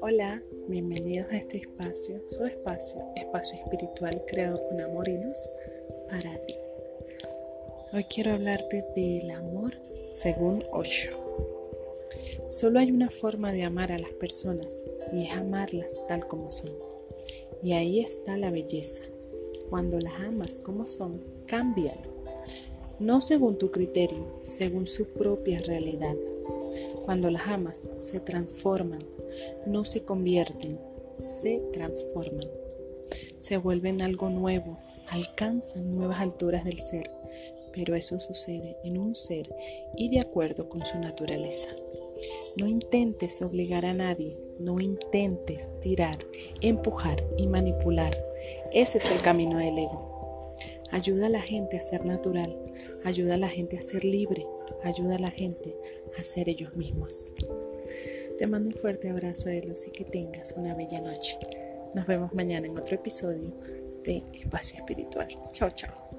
Hola, bienvenidos a este espacio, su espacio, espacio espiritual creado con amor y luz para ti. Hoy quiero hablarte del amor según Osho. Solo hay una forma de amar a las personas y es amarlas tal como son. Y ahí está la belleza. Cuando las amas como son, cámbialo. No según tu criterio, según su propia realidad. Cuando las amas, se transforman, no se convierten, se transforman. Se vuelven algo nuevo, alcanzan nuevas alturas del ser, pero eso sucede en un ser y de acuerdo con su naturaleza. No intentes obligar a nadie, no intentes tirar, empujar y manipular. Ese es el camino del ego. Ayuda a la gente a ser natural, ayuda a la gente a ser libre, ayuda a la gente a ser ellos mismos. Te mando un fuerte abrazo de luz y que tengas una bella noche. Nos vemos mañana en otro episodio de Espacio Espiritual. Chao, chao.